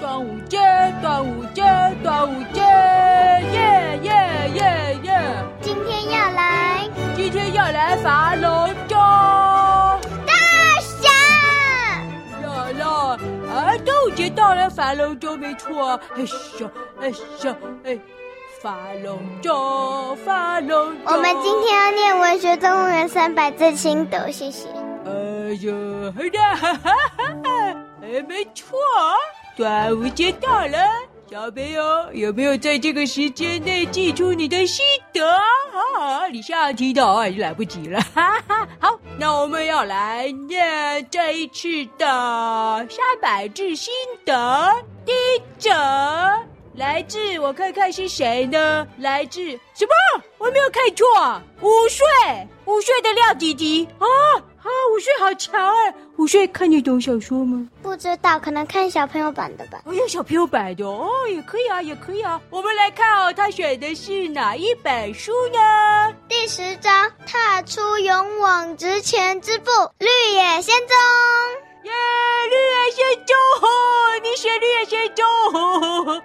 端午节，端午节，端午节，耶耶耶耶！今天要来，今天要来划龙舟。大侠，来了啊！端午节到了，划龙舟没错。哎咻，哎咻，哎，划龙舟，划龙舟。我们今天要念文学动物园三百字心得，谢谢。哎呦，好的，哈哈哈哈！哎，没错。端午节到了，小朋友有没有在这个时间内记出你的心得？啊，你上听到啊，已经来不及了。哈哈，好，那我们要来念这一次的三百字心得。第一则来自我看看是谁呢？来自什么？我没有看错，五岁，五岁的廖弟弟啊。啊，五岁好强哎！午睡看得懂小说吗？不知道，可能看小朋友版的吧。哦，有小朋友版的哦，也可以啊，也可以啊。我们来看哦，他选的是哪一本书呢？第十章：踏出勇往直前之步，绿野仙踪。耶，绿野仙踪！你写绿野仙踪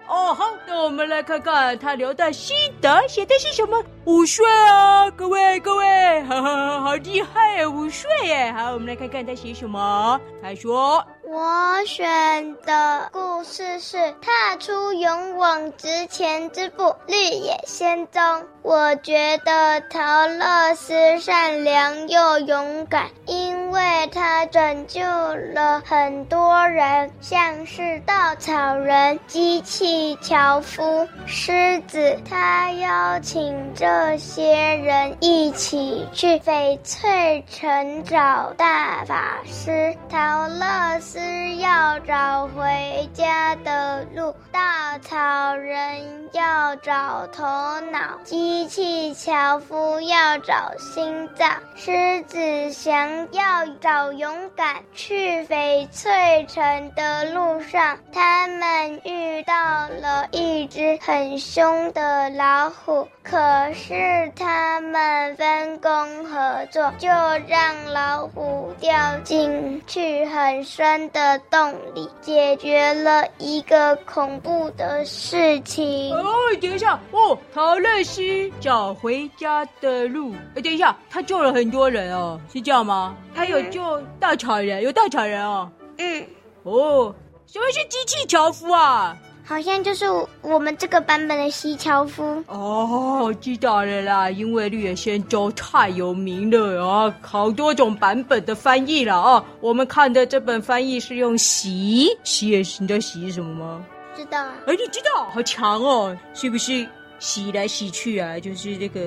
哦，好，那我们来看看他留的心得写的是什么。午睡啊，各位各位，哈哈，好厉害呀，五岁耶！好，我们来看看他写什么。他说。我选的故事是《踏出勇往直前之步》，绿野仙踪。我觉得桃乐丝善良又勇敢，因为他拯救了很多人，像是稻草人、机器樵夫、狮子。他邀请这些人一起去翡翠城找大法师桃乐丝。是要找回家的路，稻草人要找头脑，机器樵夫要找心脏，狮子想要找勇敢。去翡翠城的路上，他们遇到了一只很凶的老虎，可是他们分工合作，就让老虎掉进去很深的洞里，解决了一个恐怖的事情。哦，等一下哦，陶乐斯找回家的路。哎，等一下，他救了很多人哦，是这样吗？他有救稻草人，有稻草人哦。嗯。哦，什么是机器樵夫啊？好像就是我们这个版本的西樵夫哦，知道了啦，因为绿野仙踪太有名了啊，好多种版本的翻译了啊。我们看的这本翻译是用洗洗，你知道洗是什么吗？知道啊。哎，你知道？好强哦，是不是洗来洗去啊？就是这个。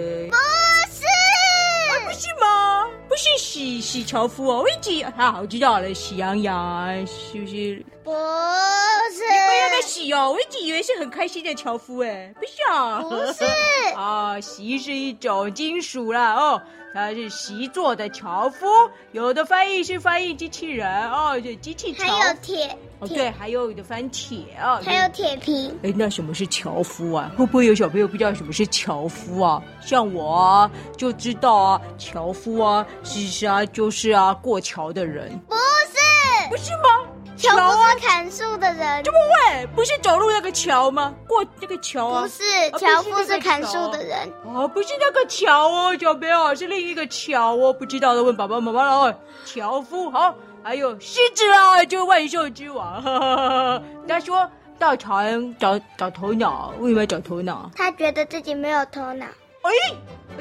不是洗洗樵夫哦，我一记啊，我知道了，喜羊羊是不是？不是，你不要再洗哦，我一直以为是很开心的樵夫哎，不是啊，不是 啊，洗是一种金属啦哦。它是习作的樵夫，有的翻译是翻译机器人哦，就机器樵。还有铁哦，对，还有的翻铁啊，还有铁皮。哎，那什么是樵夫啊？会不会有小朋友不知道什么是樵夫啊？像我啊，就知道啊，樵夫啊，其实啊，就是啊，过桥的人。不是，不是吗？樵夫是砍树的人，怎么会？不是走路那个桥吗？过那个桥啊？不是，樵夫是砍树的人。啊，不是那个桥哦，小朋友，是另一个桥哦，不知道的问爸爸妈妈了哦。樵夫好，还有狮子啊，就万兽之王。哈哈哈，他说稻草人找找头脑，为什么要找头脑？他觉得自己没有头脑。哎，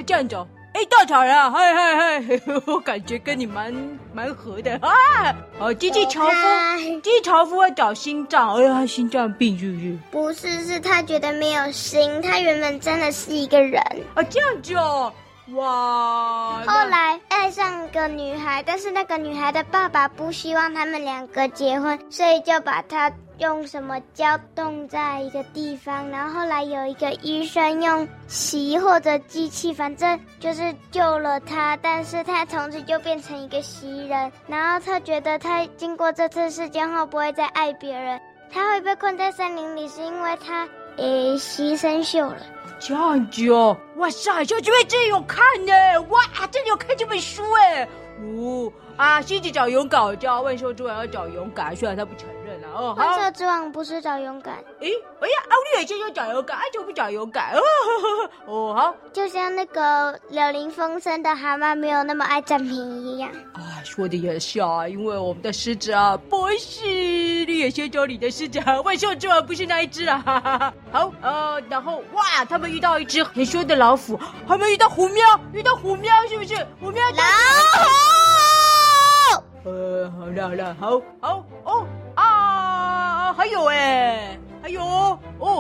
这样走。哎，稻草人啊，嗨嗨嗨！我感觉跟你蛮蛮合的啊。哦，机器樵夫，机器樵夫要找心脏，哎呀，心脏病是不是？不是，是他觉得没有心。他原本真的是一个人。啊，这样子哦，哇！后来爱上个女孩，但是那个女孩的爸爸不希望他们两个结婚，所以就把他。用什么胶冻在一个地方，然后后来有一个医生用锡或者机器，反正就是救了他，但是他从此就变成一个锡人。然后他觉得他经过这次事件后不会再爱别人，他会被困在森林里，是因为他诶锡生锈了。这样子哦，哇塞，小姐妹真有看呢，哇，真的有看这本书哎，哦啊，狮子找勇敢，叫万兽之王要找勇敢，虽然他不承万兽之王不是找勇敢？哎，哎呀，奥利尔先生找勇敢，就不找勇敢。哦，哦好，就像那个柳林风声的蛤蟆没有那么爱占便宜一样。啊，说的也是啊，因为我们的狮子啊，不是绿野仙踪里的狮子，万兽之王不是那一只啊。哈哈哈。好，呃，然后哇，他们遇到一只很凶的老虎，他们遇到虎喵，遇到虎喵，是不是？虎喵老虎。呃，好了好了，好好哦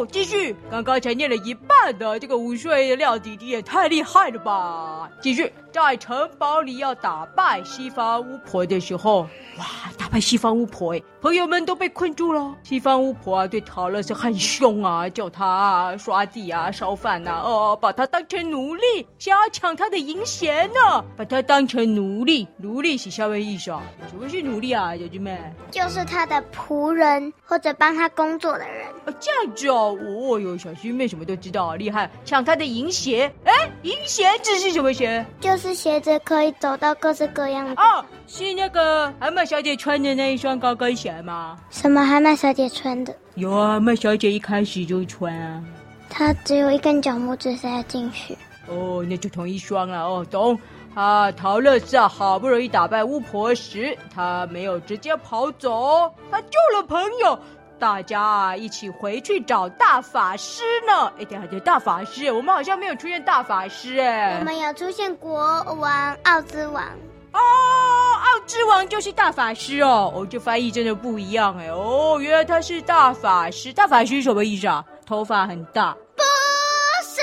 继续，刚刚才念了一半的这个午睡料弟弟也太厉害了吧！继续，在城堡里要打败西方巫婆的时候，哇，打败西方巫婆哎，朋友们都被困住了。西方巫婆啊，对陶乐是很凶啊，叫他啊刷地啊、烧饭呐、啊，哦，把他当成奴隶，想要抢他的银钱呢，把他当成奴隶。奴隶是什么意思啊？什么是奴隶啊，小姐妹？就是他的仆人或者帮他工作的人。哦，这样子哦，哦哟，小师妹什么都知道啊，厉害！抢他的银鞋，哎，银鞋这是什么鞋？就是鞋子可以走到各式各样的。哦，是那个蛤蟆小姐穿的那一双高跟鞋吗？什么蛤蟆小姐穿的？有啊，蛤蟆小姐一开始就穿啊。她只有一根脚拇指塞进去。哦，那就同一双了哦，懂。啊，桃乐丝啊，好不容易打败巫婆时，他没有直接跑走，他救了朋友。大家啊，一起回去找大法师呢。哎，等下，这大法师，我们好像没有出现大法师哎。我们有出现国王奥兹王。哦，奥兹王就是大法师哦。哦，这翻译真的不一样哎。哦，原来他是大法师。大法师什么意思啊？头发很大？不是。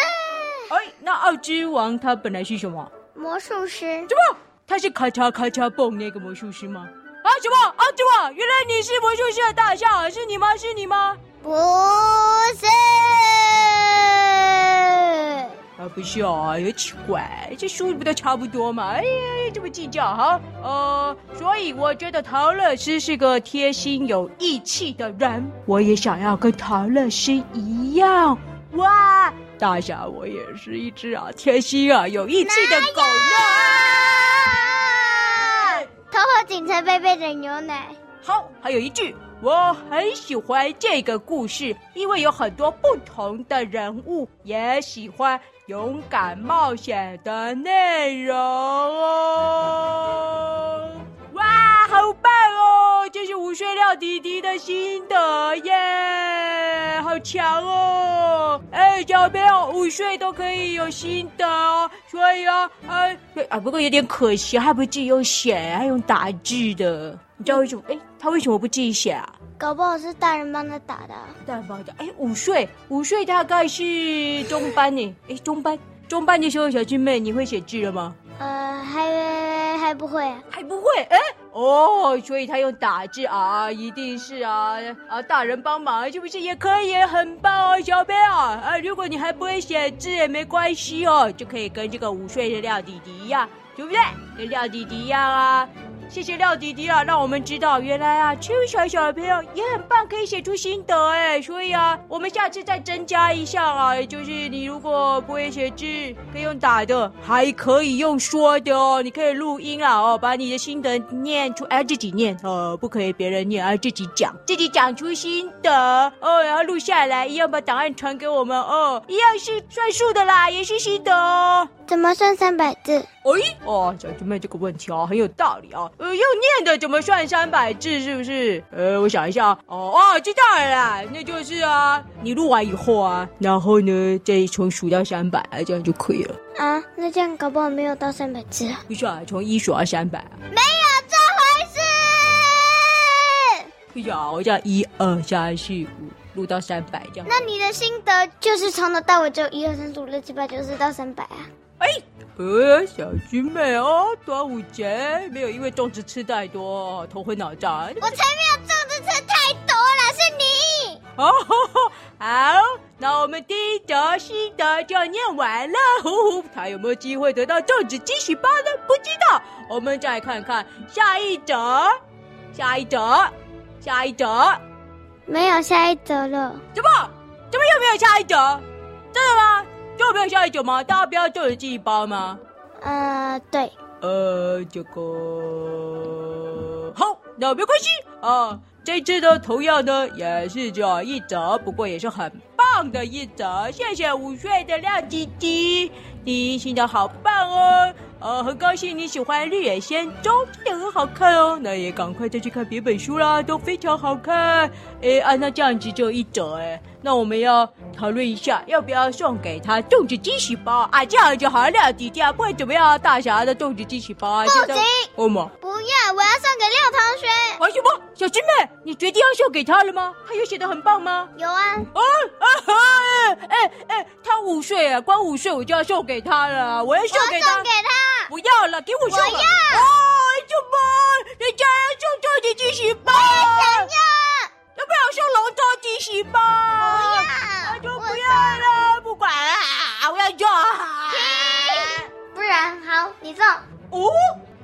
哎，那奥兹王他本来是什么？魔术师。什么？他是咔嚓咔嚓蹦那个魔术师吗？啊什么啊什么？原来你是魔术师的大象，是你吗？是你吗？不是。啊不是啊，有奇怪，这书不都差不多嘛？哎呀，这么计较哈？呃，所以我觉得陶乐丝是个贴心有义气的人，我也想要跟陶乐丝一样。哇，大侠，我也是一只啊贴心啊有义气的狗呢。喝警察贝贝的牛奶。好，还有一句，我很喜欢这个故事，因为有很多不同的人物，也喜欢勇敢冒险的内容哦。哇，好棒哦！这是午睡廖弟弟的心得耶，好强哦！哎，小朋友午睡都可以有心得哦，所以啊，哎，啊，不过有点可惜，他不自己用写，还用打字的。你知道为什么？哎，他为什么不自己写啊？搞不好是大人帮他打的。大人帮他打。哎，午睡，午睡大概是中班呢。哎，中班，中班的时候，小俊妹，你会写字了吗？呃，还不会，还不会，哎，哦，所以他用打字啊，一定是啊啊，大人帮忙是不是也可以？很棒哦，小朋友啊，如果你还不会写字也没关系哦，就可以跟这个午睡的廖弟弟一样，对不对？跟廖弟弟一样啊。谢谢廖弟弟啊，让我们知道原来啊，只有小小的朋友也很棒，可以写出心得哎。所以啊，我们下次再增加一项啊，就是你如果不会写字，可以用打的，还可以用说的哦。你可以录音啊，哦，把你的心得念出，哎，自己念哦，不可以别人念，而自己讲，自己讲出心得哦，然后录下来，一样把档案传给我们哦，一样是算数的啦，也是心得哦。怎么算三百字？哎，哦，小猪妹这个问题啊，很有道理啊。呃，用念的怎么算三百字？是不是？呃，我想一下。哦哦，知道了啦，那就是啊，你录完以后啊，然后呢，再从数到三百啊，这样就可以了。啊，那这样搞不好没有到三百字啊。不是啊，从一数到三百啊。没有这回事。不是啊，我叫一二三四五。录到三百这样，那你的心得就是从头到尾只有一二三四五六七八九十到三百啊？哎，呃，小君妹哦，端午节没有因为粽子吃太多头昏脑胀。我才没有粽子吃太多了，是你。哦，好，那我们第一则心得就念完了。呼呼，他有没有机会得到粽子惊喜包呢？不知道，我们再看看下一则，下一则，下一则。没有下一则了？怎么？怎么又没有下一则？真的吗？就没有下一则吗？大家不要做人记包吗？呃，对。呃，这个好，那没关系啊。这次的同样呢也是这一折，不过也是很棒的一折。谢谢午睡的廖弟弟，你写的好棒哦！呃，很高兴你喜欢《绿野仙踪》，真的很好看哦。那也赶快再去看别本书啦，都非常好看。哎，按照这样子就一折哎，那我们要讨论一下，要不要送给他粽子惊喜包啊？这样就好了，廖弟弟啊，不管怎么样，大侠的粽子惊喜包啊，不行，欧吗？不要，我要送给廖同学。为什么？小师妹，你决定要送给他了吗？他有写的很棒吗？有啊。啊啊哈！哎哎，他五岁啊，光五岁我就要送给他了，我要送给他。送给他。不要了，给我送。我要。啊，什么？人家要送粽子惊喜包。我想要。要不要送龙舟惊喜包？不要，那就不要了，不管了，我要做。不然好，你送。哦，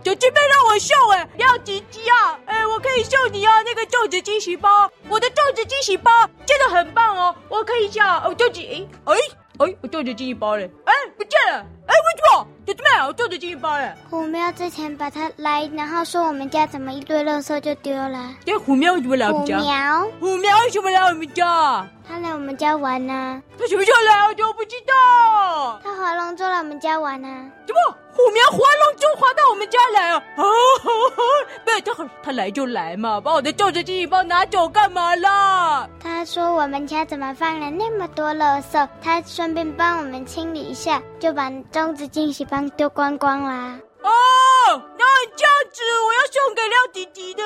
就这边让我送哎，要吉吉啊，哎，我可以送你啊那个粽子惊喜包，我的粽子惊喜包真的很棒哦，我可以叫哦粽子，哎哎哎，我粽子惊喜包嘞，哎不见了，哎为这边我粽子惊喜包哎。虎喵之前把它来，然后说我们家怎么一堆垃圾就丢了。这，虎喵怎么来我们家？虎喵，虎喵为什么来我们家？他来我们家玩呢、啊。他什么时候来？我都不知道。他划龙舟来我们家玩呢、啊。怎么？虎苗划龙舟划到我们家来啊？哦，不是他，他来就来嘛，把我的粽子惊喜包拿走干嘛啦？他说我们家怎么放了那么多垃圾，他顺便帮我们清理一下，就把粽子惊喜包丢光光啦。哦，那这样子我要送给廖弟弟的，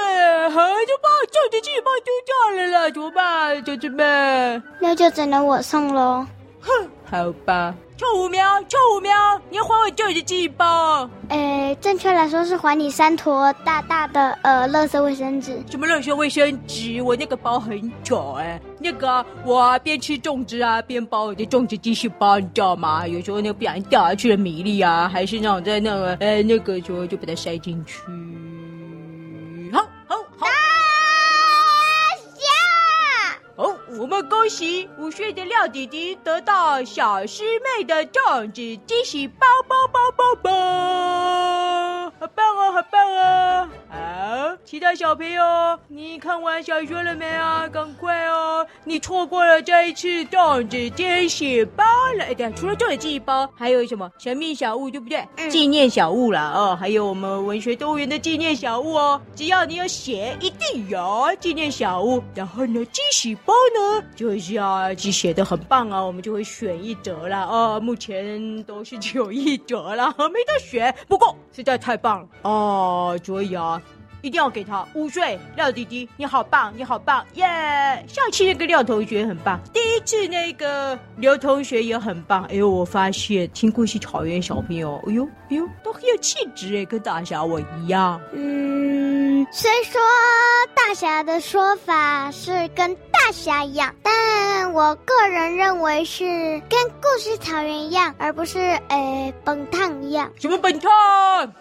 还就把粽子惊喜包丢掉了啦，怎么办，姐姐们？那就只能我送喽。哼，好吧。臭五喵，臭五喵，你要还我旧的记忆包？诶，正确来说是还你三坨大大的呃，垃圾卫生纸。什么垃圾卫生纸？我那个包很丑哎，那个我啊边吃粽子啊边包我的粽子惊喜包，你知道吗？有时候那个不小心掉下去的米粒啊，还是那种在那个呃那个时候就把它塞进去。我们恭喜五岁的廖弟弟得到小师妹的粽子惊喜包包包包包，好棒哦，好棒哦！好，其他小朋友，你看完小说了没啊？赶快哦，你错过了这一次粽子惊喜包了。哎，对，除了粽子惊喜包，还有什么神秘小物，对不对？嗯、纪念小物啦，哦，还有我们文学动物园的纪念小物哦。只要你有写，一定有纪念小物。然后呢，惊喜包呢？就是啊，就写的很棒啊，我们就会选一折了啊。目前都是只有一折了，没得选。不过实在太棒了哦，所以啊，一定要给他五岁廖弟弟，你好棒，你好棒耶上期那个廖同学很棒，第一次那个刘同学也很棒。哎呦，我发现听故事草原小朋友，哎呦哎呦，都很有气质哎，跟大侠我一样。嗯，虽说大侠的说法是跟。大侠一样，但我个人认为是跟故事草原一样，而不是诶本烫一样。什么本烫？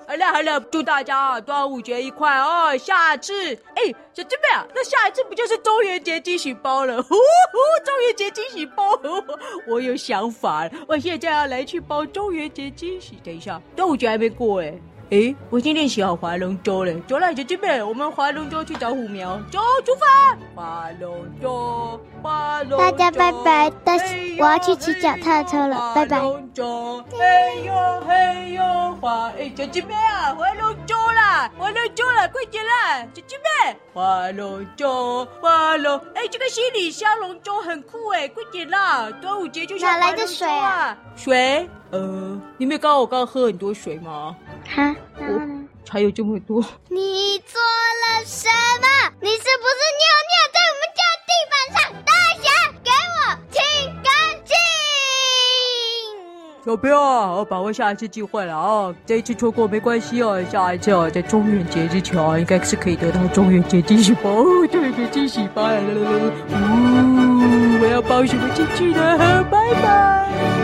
好了好了，祝大家端午节愉快哦！下次哎，小师妹啊，那下一次不就是中元节惊喜包了？呼呼，中元节惊喜包，我有想法，我现在要来去包中元节惊喜。等一下，端午节还没过哎。哎，我已经练习好划龙舟了。走了，姐姐们，我们划龙舟去找虎苗。走，出发！划龙舟，划龙舟。大家拜拜，但是我要去骑脚踏车了，拜拜。划龙舟，嘿呦嘿呦划！哎，姐姐们啊，划龙舟啦，划龙舟了，快点啦，姐姐们！划龙舟，划龙。哎，这个行李箱龙舟很酷哎，快点啦！端午节就想划龙舟啊。哪来的水啊？水？呃，你没有刚刚我刚刚喝很多水吗？哈，然后呢？还有这么多。你做了什么？你是不是尿尿在我们家地板上？大侠，给我清干净！小彪啊，我把握下一次机会了啊！这一次错过没关系哦，下一次哦，在中元节之前啊，应该是可以得到中元节惊喜包，中元节惊喜包。呜，我要包什么进去呢？拜拜。